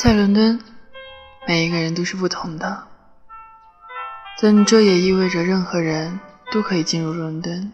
在伦敦每一个人都是不同的。但这也意味着任何人都可以进入伦敦。